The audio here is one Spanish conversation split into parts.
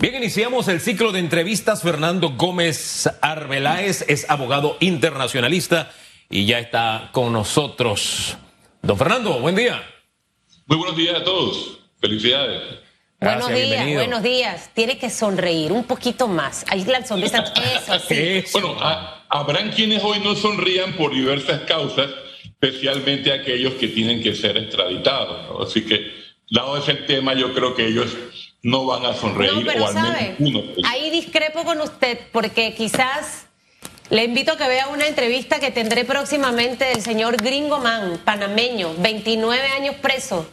Bien, iniciamos el ciclo de entrevistas. Fernando Gómez Arbeláez es abogado internacionalista y ya está con nosotros. Don Fernando, buen día. Muy buenos días a todos. Felicidades. buenos días, buenos días. Tiene que sonreír un poquito más. Ahí la sonrisa, eso sí. Bueno, habrán quienes hoy no sonrían por diversas causas, especialmente aquellos que tienen que ser extraditados. Así que, dado ese tema, yo creo que ellos no van a sonreír. No, pero sabe, ahí discrepo con usted porque quizás le invito a que vea una entrevista que tendré próximamente del señor Gringo Man, panameño, 29 años preso,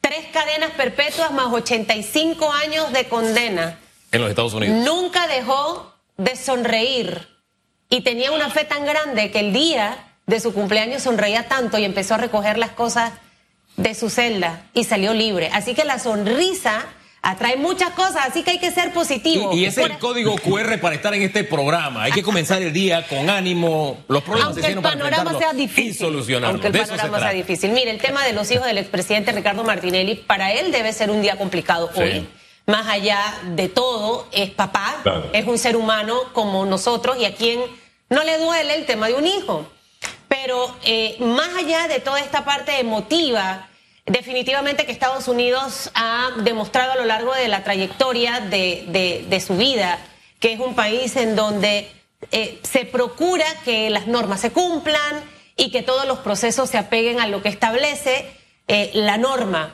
tres cadenas perpetuas más 85 años de condena. En los Estados Unidos. Nunca dejó de sonreír y tenía una fe tan grande que el día de su cumpleaños sonreía tanto y empezó a recoger las cosas de su celda y salió libre. Así que la sonrisa atrae muchas cosas, así que hay que ser positivo. Y, ese es el código QR para estar en este programa. Hay que comenzar el día con ánimo, los problemas aunque el panorama sea difícil, Aunque el panorama sea difícil. Mire, el tema de los hijos del expresidente Ricardo Martinelli, para él debe ser un día complicado hoy. Más allá de todo, es papá, es un ser humano como nosotros y a quien no le duele el tema de un hijo. Pero eh, más allá de toda esta parte emotiva, Definitivamente que Estados Unidos ha demostrado a lo largo de la trayectoria de, su vida que es un país en donde eh, se procura que las normas se cumplan y que todos los procesos se apeguen a lo que establece eh, la norma.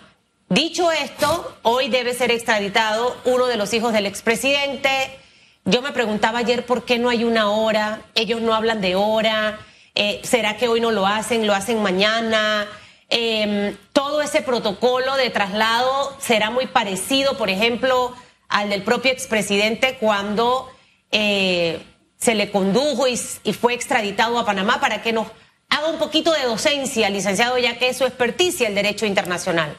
Dicho esto, hoy debe ser extraditado uno de los hijos del expresidente. Yo me preguntaba ayer por qué no hay una hora, ellos no hablan de hora, eh, ¿será que hoy no lo hacen, lo hacen mañana? Em, todo ese protocolo de traslado será muy parecido, por ejemplo, al del propio expresidente cuando eh, se le condujo y, fue extraditado a Panamá para que nos haga un poquito de docencia, licenciado, ya que es su experticia el derecho internacional.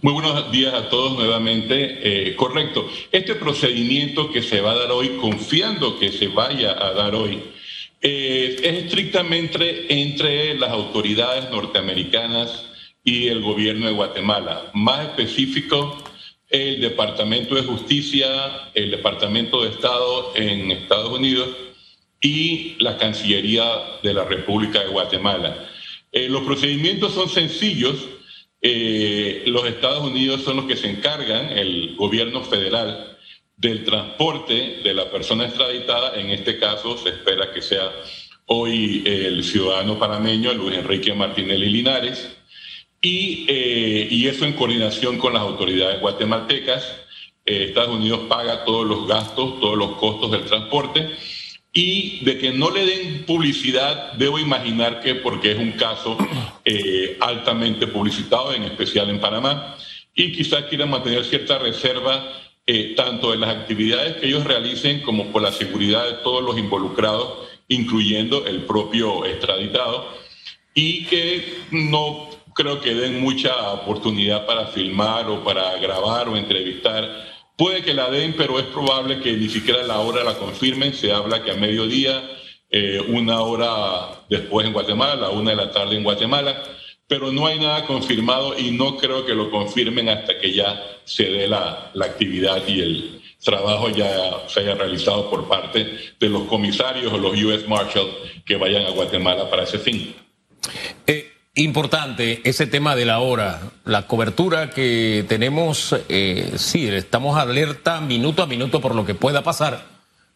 Muy buenos días a todos nuevamente. Eh, correcto. Este procedimiento que se va a dar hoy, confiando que se vaya a dar hoy, eh, es estrictamente entre las autoridades norteamericanas y el gobierno de Guatemala. Más específico, el Departamento de Justicia, el Departamento de Estado en Estados Unidos y la Cancillería de la República de Guatemala. Eh, los procedimientos son sencillos. Eh, los Estados Unidos son los que se encargan, el gobierno federal, del transporte de la persona extraditada. En este caso se espera que sea hoy el ciudadano panameño Luis Enrique Martinelli Linares. Y, eh, y eso en coordinación con las autoridades guatemaltecas. Eh, Estados Unidos paga todos los gastos, todos los costos del transporte. Y de que no le den publicidad, debo imaginar que porque es un caso eh, altamente publicitado, en especial en Panamá, y quizás quieran mantener cierta reserva eh, tanto en las actividades que ellos realicen como por la seguridad de todos los involucrados, incluyendo el propio extraditado, y que no creo que den mucha oportunidad para filmar o para grabar o entrevistar. Puede que la den, pero es probable que ni siquiera la hora la confirmen. Se habla que a mediodía, eh, una hora después en Guatemala, una de la tarde en Guatemala pero no hay nada confirmado y no creo que lo confirmen hasta que ya se dé la, actividad y el trabajo ya se haya realizado por parte de los comisarios o los US Marshals que vayan a Guatemala para ese fin. Eh, importante ese tema de la hora, la cobertura que tenemos, eh, sí, estamos alerta minuto a minuto por lo que pueda pasar,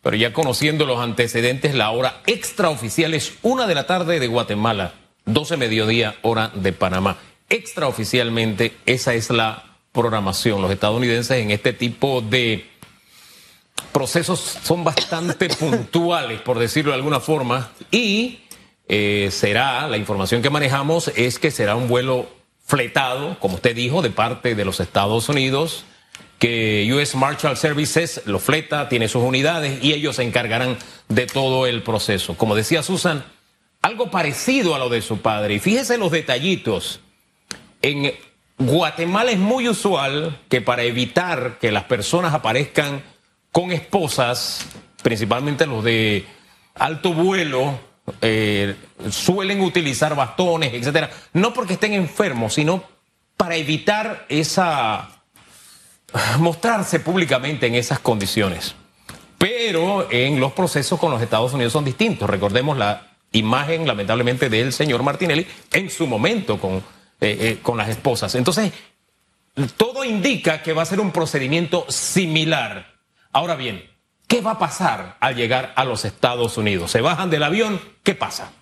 pero ya conociendo los antecedentes, la hora extraoficial es una de la tarde de Guatemala 12 mediodía, hora de Panamá. Extraoficialmente, esa es la programación. Los estadounidenses en este tipo de procesos son bastante puntuales, por decirlo de alguna forma, y eh, será, la información que manejamos es que será un vuelo fletado, como usted dijo, de parte de los Estados Unidos, que US Marshall Services lo fleta, tiene sus unidades y ellos se encargarán de todo el proceso. Como decía Susan, algo parecido a lo de su padre. Y fíjese los detallitos. En Guatemala es muy usual que para evitar que las personas aparezcan con esposas, principalmente los de alto vuelo, eh, suelen utilizar bastones, etcétera. No porque estén enfermos, sino para evitar esa mostrarse públicamente en esas condiciones. Pero en los procesos con los Estados Unidos son distintos. Recordemos la imagen, lamentablemente, del señor Martinelli en su momento con, eh, eh, con las esposas. Entonces, todo indica que va a ser un procedimiento similar. Ahora bien, ¿qué va a pasar al llegar a los Estados Unidos? ¿Se bajan del avión? ¿Qué pasa?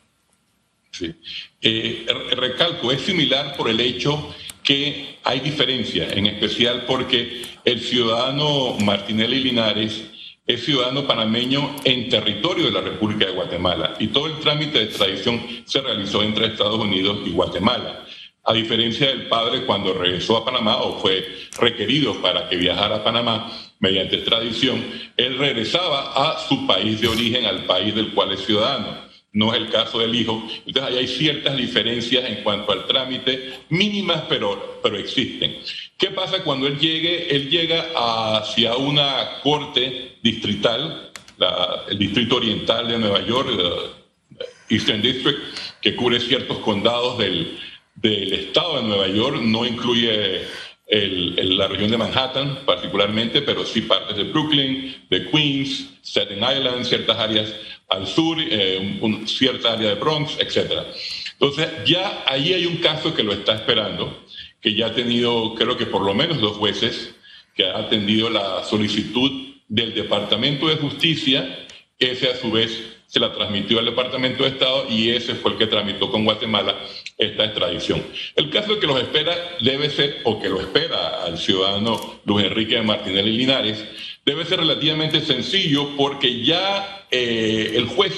Sí. Eh, recalco, es similar por el hecho que hay diferencia, en especial porque el ciudadano Martinelli Linares es ciudadano panameño en territorio de la República de Guatemala y todo el trámite de extradición se realizó entre Estados Unidos y Guatemala. A diferencia del padre cuando regresó a Panamá o fue requerido para que viajara a Panamá mediante extradición, él regresaba a su país de origen, al país del cual es ciudadano no es el caso del hijo. Entonces ahí hay ciertas diferencias en cuanto al trámite, mínimas, pero, pero existen. ¿Qué pasa cuando él llegue? Él llega hacia una corte distrital, el Distrito Oriental de Nueva York, Eastern District, que cubre ciertos condados del, del estado de Nueva York, no incluye la región de Manhattan particularmente, pero sí partes de Brooklyn, de Queens, Staten Island, ciertas áreas al sur, eh, un, cierta área de Bronx, etc. Entonces, ya ahí hay un caso que lo está esperando, que ya ha tenido, creo que por lo menos dos jueces, que ha atendido la solicitud del Departamento de Justicia, ese a su vez se la transmitió al Departamento de Estado y ese fue el que tramitó con Guatemala esta extradición. El caso que los espera debe ser, o que lo espera al ciudadano Luis Enrique Martínez Linares, debe ser relativamente sencillo porque ya eh, el juez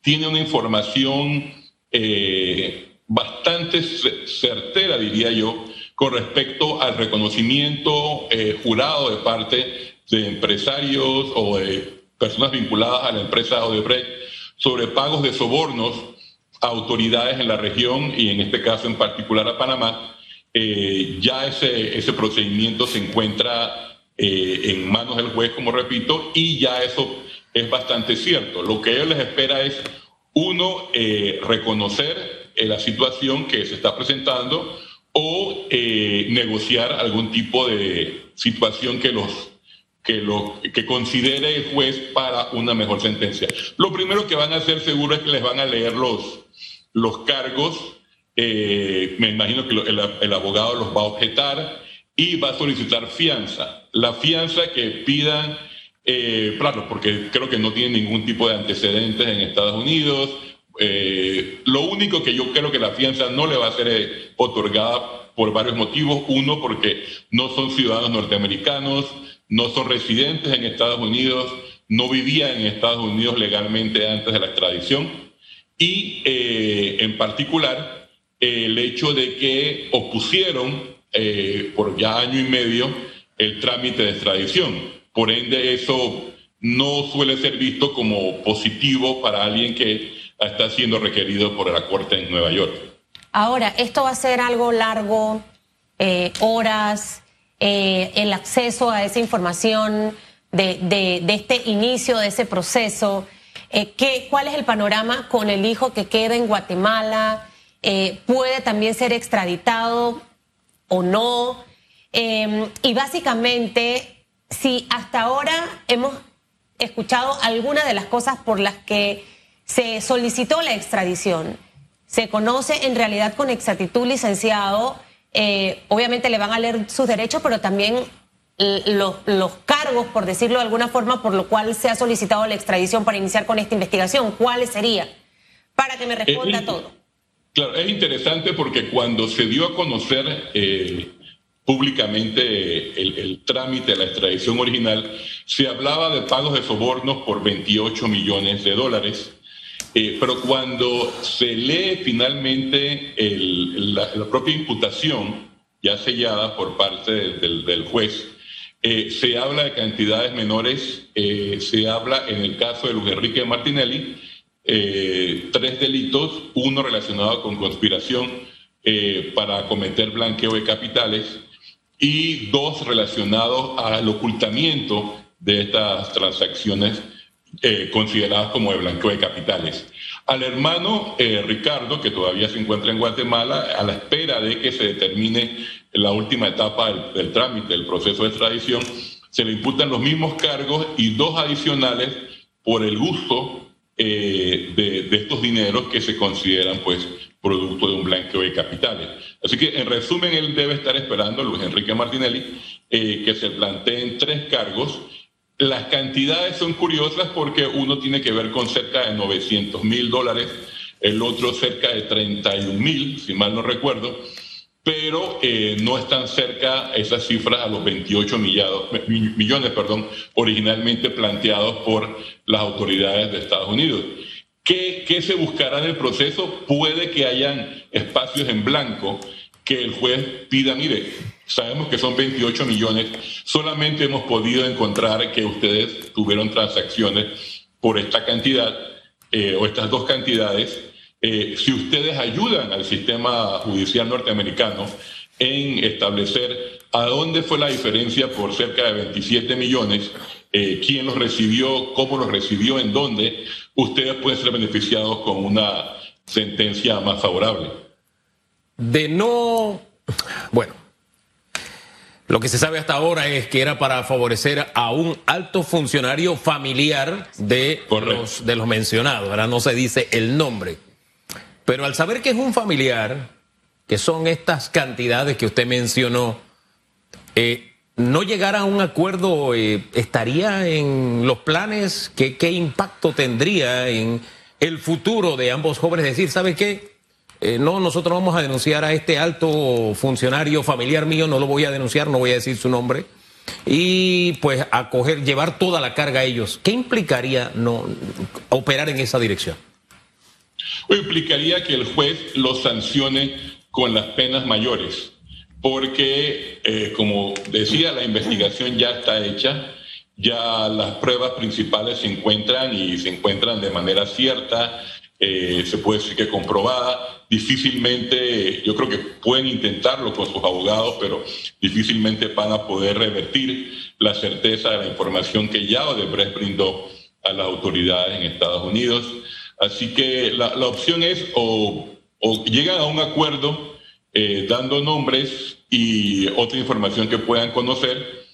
tiene una información eh, bastante certera, diría yo, con respecto al reconocimiento eh, jurado de parte de empresarios o de personas vinculadas a la empresa Odebrecht sobre pagos de sobornos a autoridades en la región y en este caso en particular a Panamá. ya ese, ese procedimiento se encuentra eh, en manos del juez, como repito, y ya eso es bastante cierto. Lo que ellos les espera es, uno, eh, reconocer eh, la situación que se está presentando o negociar algún tipo de situación que los que, lo, que considere el juez para una mejor sentencia. Lo primero que van a hacer seguro es que les van a leer los, los cargos. me imagino que el, abogado los va a objetar y va a solicitar fianza. La fianza que pidan, eh, claro, porque creo que no tiene ningún tipo de antecedentes en Estados Unidos. Eh, lo único que yo creo que la fianza no le va a ser eh, otorgada por varios motivos. Uno, porque no son ciudadanos norteamericanos, no son residentes en Estados Unidos, no vivían en Estados Unidos legalmente antes de la extradición. Y en particular, el hecho de que opusieron eh, por ya año y medio el trámite de extradición. Por ende, eso no suele ser visto como positivo para alguien que está siendo requerido por la Corte en Nueva York. Ahora, ¿esto va a ser algo largo, eh, horas, eh, el acceso a esa información de, de, este inicio de ese proceso? ¿qué, ¿Cuál es el panorama con el hijo que queda en Guatemala? ¿Puede también ser extraditado? o no. Em, y básicamente, si hasta ahora hemos escuchado algunas de las cosas por las que se solicitó la extradición, se conoce en realidad con exactitud, licenciado, eh, obviamente le van a leer sus derechos, pero también los, los, cargos, por decirlo de alguna forma, por lo cual se ha solicitado la extradición para iniciar con esta investigación. ¿Cuáles serían? Para que me responda todo. Claro, es interesante porque cuando se dio a conocer eh, públicamente el, trámite de la extradición original, se hablaba de pagos de sobornos por 28 millones de dólares. Eh, pero cuando se lee finalmente la, propia imputación, ya sellada por parte del, juez, eh, se habla de cantidades menores, se habla en el caso de Luis Enrique Martinelli, eh, tres delitos, uno relacionado con conspiración eh, para cometer blanqueo de capitales y dos relacionados al ocultamiento de estas transacciones eh, consideradas como de blanqueo de capitales. Al hermano eh, Ricardo, que todavía se encuentra en Guatemala, a la espera de que se determine la última etapa del, trámite, del proceso de extradición, se le imputan los mismos cargos y dos adicionales por el uso eh, de, estos dineros que se consideran pues producto de un blanqueo de capitales. Así que en resumen, él debe estar esperando, Luis Enrique Martinelli, eh, que se planteen tres cargos. Las cantidades son curiosas porque uno tiene que ver con cerca de 900 mil dólares, el otro cerca de 31 mil, si mal no recuerdo, pero eh, no están cerca esas cifras a los 28 millones perdón, originalmente planteados por las autoridades de Estados Unidos. ¿Qué, ¿Qué, se buscará en el proceso? Puede que hayan espacios en blanco que el juez pida, mire, sabemos que son 28 millones, solamente hemos podido encontrar que ustedes tuvieron transacciones por esta cantidad eh, o estas dos cantidades. Eh, si ustedes ayudan al sistema judicial norteamericano en establecer a dónde fue la diferencia por cerca de 27 millones, eh, quién los recibió, cómo los recibió, en dónde, ustedes pueden ser beneficiados con una sentencia más favorable. De no, bueno, lo que se sabe hasta ahora es que era para favorecer a un alto funcionario familiar de, los, de los mencionados. Ahora no se dice el nombre. Pero al saber que es un familiar, que son estas cantidades que usted mencionó, eh, no llegar a un acuerdo eh, estaría en los planes, ¿Qué, ¿qué impacto tendría en el futuro de ambos jóvenes? Decir, ¿sabe qué? Eh, no, nosotros vamos a denunciar a este alto funcionario familiar mío, no lo voy a denunciar, no voy a decir su nombre, y pues acoger, llevar toda la carga a ellos. ¿Qué implicaría no operar en esa dirección? implicaría que el juez los sancione con las penas mayores, porque, eh, como decía, la investigación ya está hecha, ya las pruebas principales se encuentran y se encuentran de manera cierta, eh, se puede decir que comprobada, difícilmente, yo creo que pueden intentarlo con sus abogados, pero difícilmente van a poder revertir la certeza de la información que ya Odebrecht brindó a las autoridades en Estados Unidos. Así que la, opción es o, llegan a un acuerdo eh, dando nombres y otra información que puedan conocer,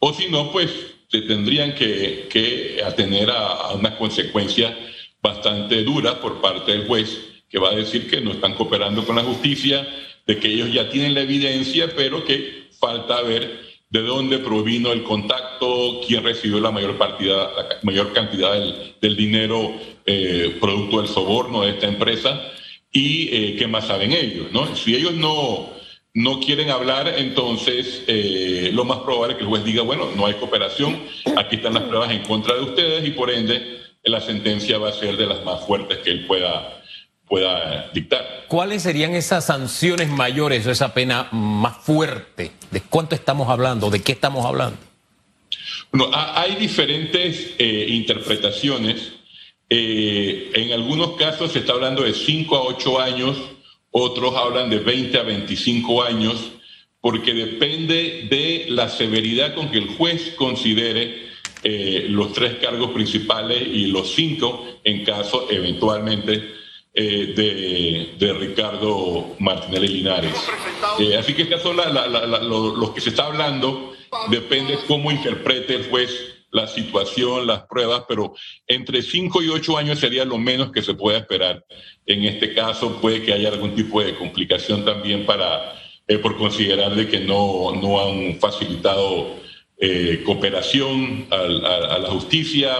o si no, pues se tendrían que, atener a, a una consecuencia bastante dura por parte del juez que va a decir que no están cooperando con la justicia, de que ellos ya tienen la evidencia, pero que falta ver de dónde provino el contacto, quién recibió la mayor, partida, mayor cantidad del, dinero eh, producto del soborno de esta empresa y eh, qué más saben ellos. ¿no? Si ellos no, no quieren hablar, entonces eh, lo más probable es que el juez diga, bueno, no hay cooperación, aquí están las pruebas en contra de ustedes y por ende la sentencia va a ser de las más fuertes que él pueda pueda dictar. ¿Cuáles serían esas sanciones mayores o esa pena más fuerte? ¿De cuánto estamos hablando? ¿De qué estamos hablando? Bueno, hay diferentes eh, interpretaciones. Eh, en algunos casos se está hablando de 5 a 8 años, otros hablan de 20 a 25 años, porque depende de la severidad con que el juez considere eh, los tres cargos principales y los cinco en caso eventualmente eh, de, Ricardo Martinelli Linares. Eh, así que estos son los que se está hablando, depende cómo interprete el juez la situación, las pruebas, pero entre 5 y 8 años sería lo menos que se puede esperar. En este caso puede que haya algún tipo de complicación también para, eh, por considerar de que no, no han facilitado cooperación a la justicia.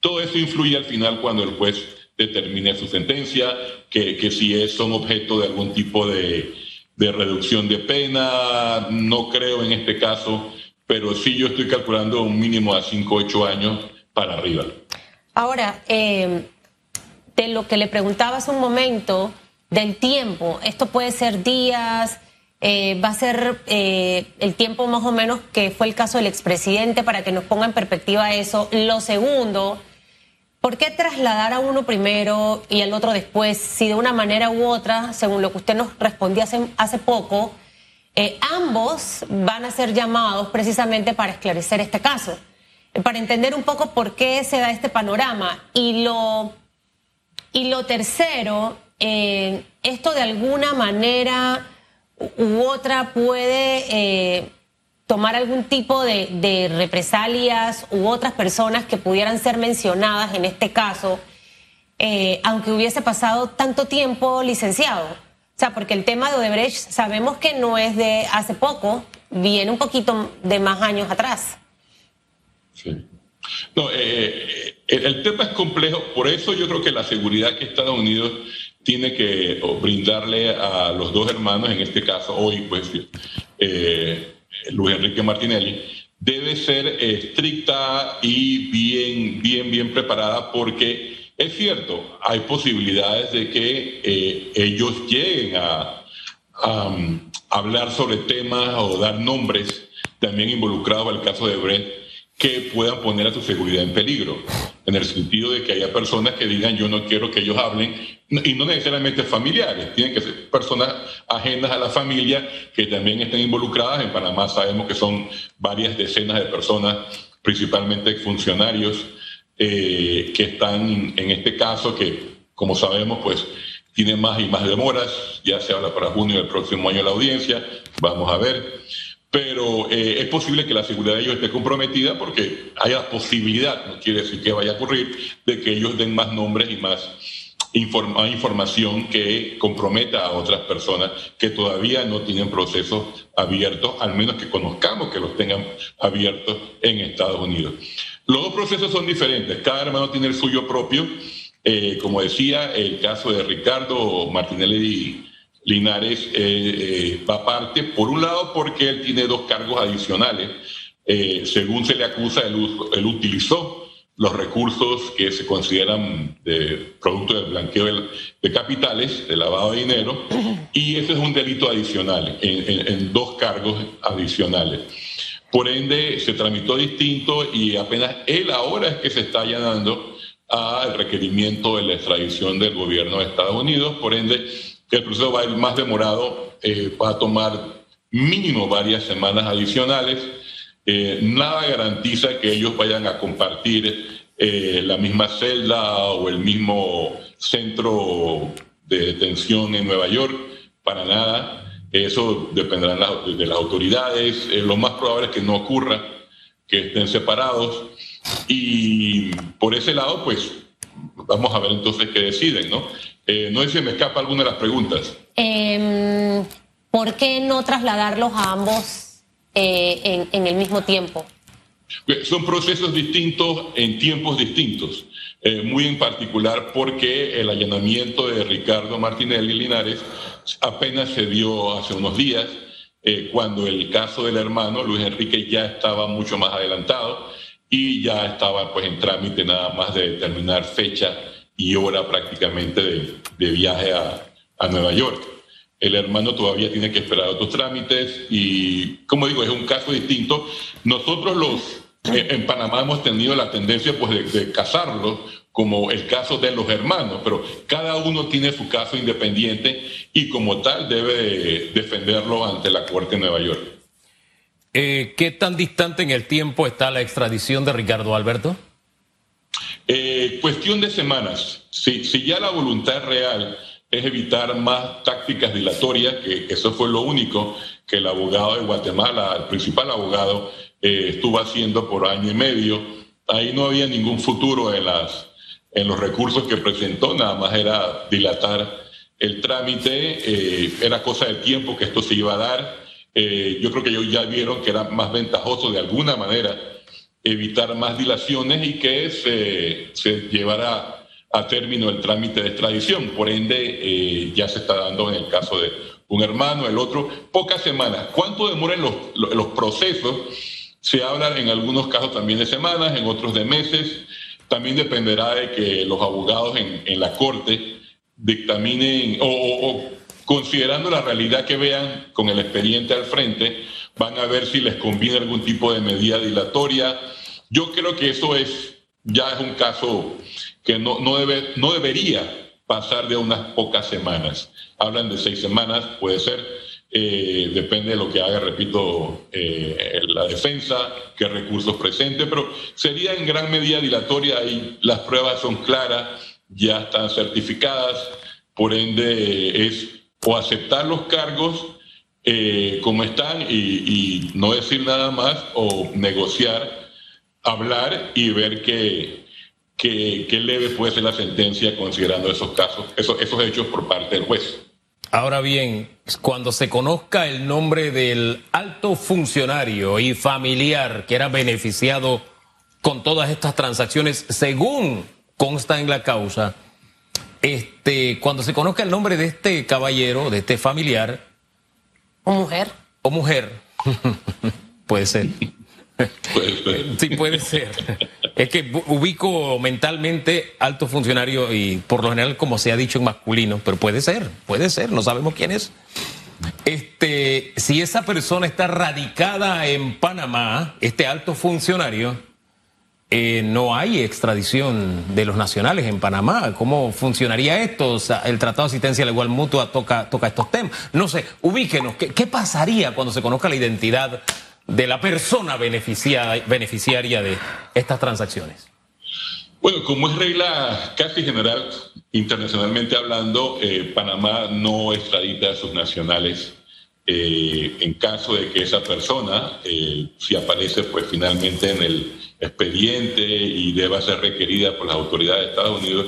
Todo eso influye al final cuando el juez determine su sentencia, que, que si es, son objeto de algún tipo de, de reducción de pena, no creo en este caso, pero sí yo estoy calculando un mínimo a 5 8 años para arriba. Ahora, eh, de lo que le preguntaba hace un momento, del tiempo, esto puede ser días, eh, va a ser eh, el tiempo más o menos que fue el caso del expresidente para que nos ponga en perspectiva eso. Lo segundo, ¿Por qué trasladar a uno primero y al otro después? Si de una manera u otra, según lo que usted nos respondía hace, poco, eh, ambos van a ser llamados precisamente para esclarecer este caso, para entender un poco por qué se da este panorama. Y lo Y lo tercero, eh, esto de alguna manera u otra puede eh, tomar algún tipo de, represalias u otras personas que pudieran ser mencionadas en este caso, eh, aunque hubiese pasado tanto tiempo licenciado. O sea, porque el tema de Odebrecht sabemos que no es de hace poco, viene un poquito de más años atrás. Sí. No, el, el tema es complejo, por eso yo creo que la seguridad que Estados Unidos tiene que brindarle a los dos hermanos, en este caso hoy, pues eh, Luis Enrique Martinelli, debe ser estricta y bien, bien, bien preparada porque es cierto, hay posibilidades de que eh, ellos lleguen a, a um, hablar sobre temas o dar nombres también involucrados al caso de Brett que puedan poner a su seguridad en peligro, en el sentido de que haya personas que digan yo no quiero que ellos hablen, y no necesariamente familiares, tienen que ser personas ajenas a la familia que también estén involucradas. En Panamá sabemos que son varias decenas de personas, principalmente funcionarios, eh, que están en este caso, que como sabemos, pues tiene más y más demoras, ya se habla para junio del próximo año la audiencia, vamos a ver pero eh, es posible que la seguridad de ellos esté comprometida porque haya posibilidad, no quiere decir que vaya a ocurrir, de que ellos den más nombres y más información que comprometa a otras personas que todavía no tienen procesos abiertos, al menos que conozcamos que los tengan abiertos en Estados Unidos. Los dos procesos son diferentes, cada hermano tiene el suyo propio. Eh, como decía, el caso de Ricardo Martinelli Linares eh, eh, va aparte, por un lado porque él tiene dos cargos adicionales. Eh, según se le acusa, él, utilizó los recursos que se consideran de producto del blanqueo de, capitales, de lavado de dinero, y ese es un delito adicional, en, dos cargos adicionales. Por ende, se tramitó distinto y apenas él ahora es que se está allanando al requerimiento de la extradición del gobierno de Estados Unidos. Por ende, que el proceso va a ir más demorado, eh, va a tomar mínimo varias semanas adicionales. Eh, nada garantiza que ellos vayan a compartir eh, la misma celda o el mismo centro de detención en Nueva York, para nada. Eso dependerá de las autoridades. lo más probable es que no ocurra, que estén separados. Y por ese lado, pues vamos a ver entonces qué deciden, ¿no? Eh, no sé si me escapa alguna de las preguntas. Em, ¿Por qué no trasladarlos a ambos eh, en, el mismo tiempo? Son procesos distintos en tiempos distintos. Eh, muy en particular porque el allanamiento de Ricardo Martinelli Linares apenas se dio hace unos días, cuando el caso del hermano Luis Enrique ya estaba mucho más adelantado y ya estaba pues en trámite nada más de determinar fecha y hora prácticamente de, viaje a, a, Nueva York. El hermano todavía tiene que esperar otros trámites y, como digo, es un caso distinto. Nosotros los eh, en Panamá hemos tenido la tendencia pues, de, casarlos como el caso de los hermanos, pero cada uno tiene su caso independiente y como tal debe defenderlo ante la Corte de Nueva York. Eh, ¿Qué tan distante en el tiempo está la extradición de Ricardo Alberto? Eh, cuestión de semanas. Si, si ya la voluntad real es evitar más tácticas dilatorias, que, eso fue lo único que el abogado de Guatemala, el principal abogado, eh, estuvo haciendo por año y medio. Ahí no había ningún futuro en, las, en los recursos que presentó, nada más era dilatar el trámite, eh, era cosa de tiempo que esto se iba a dar. yo creo que ellos ya vieron que era más ventajoso de alguna manera evitar más dilaciones y que se, se llevara a término el trámite de extradición. Por ende, eh, ya se está dando en el caso de un hermano, el otro, pocas semanas. ¿Cuánto demoran los, los procesos? Se habla en algunos casos también de semanas, en otros de meses. También dependerá de que los abogados en, en la corte dictaminen o, o considerando la realidad que vean con el expediente al frente, van a ver si les conviene algún tipo de medida dilatoria. Yo creo que eso es ya es un caso que no, no, debe, no debería pasar de unas pocas semanas. Hablan de seis semanas, puede ser, eh, depende de lo que haga, repito, eh, la defensa, qué recursos presente, pero sería en gran medida dilatoria y las pruebas son claras, ya están certificadas, por ende es o aceptar los cargos eh, como están y, no decir nada más o negociar, hablar y ver qué, qué, leve puede ser la sentencia considerando esos casos, esos, esos hechos por parte del juez. Ahora bien, cuando se conozca el nombre del alto funcionario y familiar que era beneficiado con todas estas transacciones, según consta en la causa, este, cuando se conozca el nombre de este caballero, de este familiar. ¿O mujer? O mujer. puede ser. Sí, puede ser. Es que ubico mentalmente alto funcionario y por lo general, como se ha dicho en masculino, pero puede ser, puede ser, no sabemos quién es. Este, si esa persona está radicada en Panamá, este alto funcionario, eh, no hay extradición de los nacionales en Panamá. ¿Cómo funcionaría esto? el Tratado de Asistencia Legal Mutua toca, toca estos temas. No sé, ubíquenos, ¿qué, pasaría cuando se conozca la identidad de la persona beneficiaria de estas transacciones? Bueno, como es regla casi general, internacionalmente hablando, eh, Panamá no extradita a sus nacionales eh, en caso de que esa persona, si aparece pues finalmente en el expediente y deba ser requerida por las autoridades de Estados Unidos.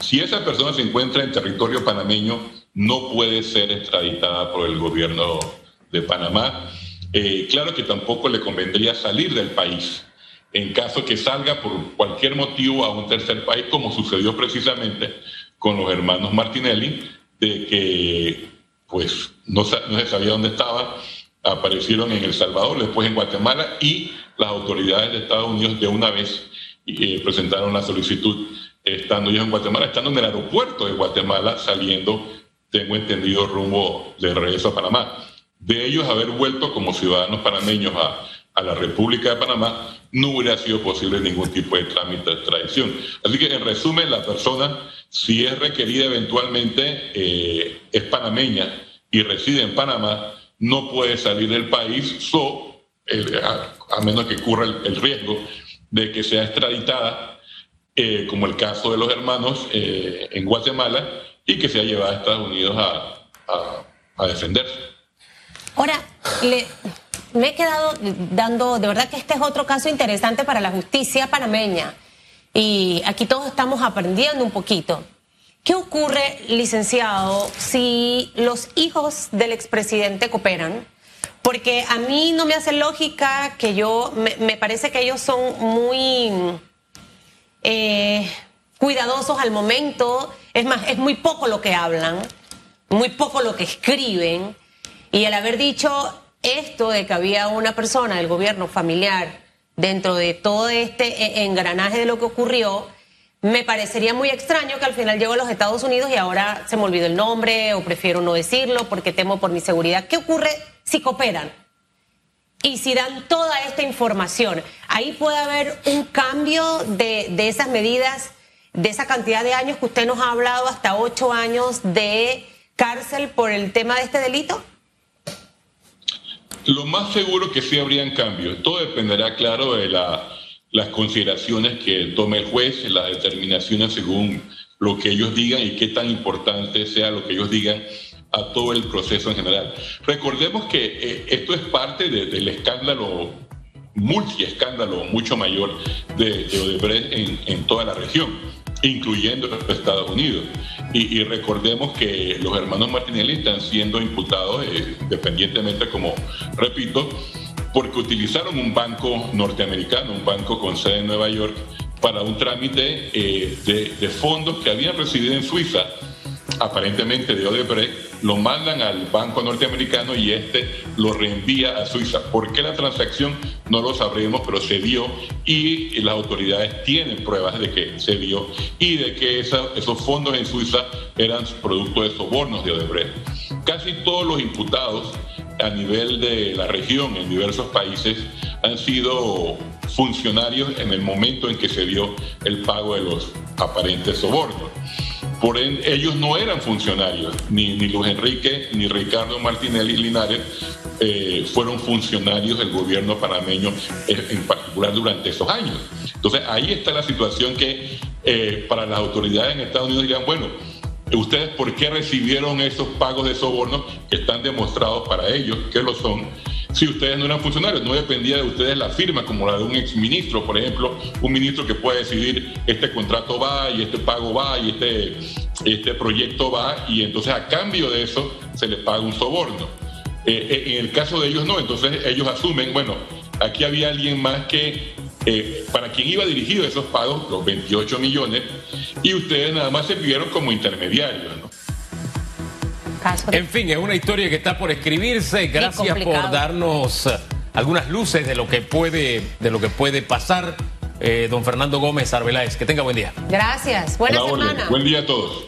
Si esa persona se encuentra en territorio panameño, no puede ser extraditada por el gobierno de Panamá. Eh, claro que tampoco le convendría salir del país en caso que salga por cualquier motivo a un tercer país, como sucedió precisamente con los hermanos Martinelli, de que pues no, no se sabía dónde estaba, aparecieron en El Salvador, después en Guatemala y las autoridades de Estados Unidos de una vez eh, presentaron la solicitud estando ellos en Guatemala, estando en el aeropuerto de Guatemala, saliendo, tengo entendido, rumbo de regreso a Panamá. De ellos haber vuelto como ciudadanos panameños a, a la República de Panamá, no hubiera sido posible ningún tipo de trámite de extradición. Así que, en resumen, la persona, si es requerida eventualmente, eh, es panameña y reside en Panamá, no puede salir del país, so, a, menos que ocurra el, riesgo de que sea extraditada, eh, como el caso de los hermanos eh, en Guatemala, y que sea llevada a Estados Unidos a, defenderse. Ahora, me he quedado dando, de verdad que este es otro caso interesante para la justicia panameña. Y aquí todos estamos aprendiendo un poquito. ¿Qué ocurre, licenciado, si los hijos del expresidente cooperan? Porque a mí no me hace lógica que yo, me, parece que ellos son muy eh, cuidadosos al momento, es más, es muy poco lo que hablan, muy poco lo que escriben, y al haber dicho esto de que había una persona del gobierno familiar dentro de todo este eh, engranaje de lo que ocurrió, me parecería muy extraño que al final llegó a los Estados Unidos y ahora se me olvidó el nombre o prefiero no decirlo porque temo por mi seguridad. ¿Qué ocurre si cooperan? Y si dan toda esta información, ahí puede haber un cambio de, de esas medidas, de esa cantidad de años que usted nos ha hablado, hasta ocho años de cárcel por el tema de este delito. Lo más seguro que sí habrían cambios. Todo dependerá, claro, de la las consideraciones que tome el juez, las determinaciones según lo que ellos digan y qué tan importante sea lo que ellos digan a todo el proceso en general. Recordemos que eh, esto es parte del escándalo, multi-escándalo mucho mayor de, Odebrecht en, toda la región, incluyendo Estados Unidos. Y, recordemos que los hermanos Martinelli están siendo imputados, eh, independientemente, como repito, porque utilizaron un banco norteamericano, un banco con sede en Nueva York, para un trámite eh, de, fondos que habían recibido en Suiza, aparentemente de Odebrecht, lo mandan al banco norteamericano y este lo reenvía a Suiza. ¿Por qué la transacción? No lo sabremos, pero se dio y las autoridades tienen pruebas de que se dio y de que esos fondos en Suiza eran producto de sobornos de Odebrecht. Casi todos los imputados a nivel de la región en diversos países han sido funcionarios en el momento en que se dio el pago de los aparentes sobornos. Por ende, ellos no eran funcionarios, ni, ni Luis Enrique ni Ricardo Martinelli Linares eh, fueron funcionarios del gobierno panameño, en particular durante esos años. Entonces ahí está la situación que eh, para las autoridades en Estados Unidos dirían, bueno, ¿ustedes por qué recibieron esos pagos de sobornos que están demostrados para ellos, que lo son? Si ustedes no eran funcionarios, no dependía de ustedes la firma, como la de un exministro, por ejemplo, un ministro que puede decidir este contrato va y este pago va y este, este proyecto va, y entonces a cambio de eso se les paga un soborno. Eh, eh, en el caso de ellos no, entonces ellos asumen, bueno, aquí había alguien más que eh, para quien iba dirigido esos pagos, los 28 millones, y ustedes nada más se vieron como intermediarios. En fin, es una historia que está por escribirse. Gracias por darnos algunas luces de lo que puede, de lo que puede pasar. don Fernando Gómez Arbeláez, que tenga buen día. Gracias. Buena semana. Buen día a todos.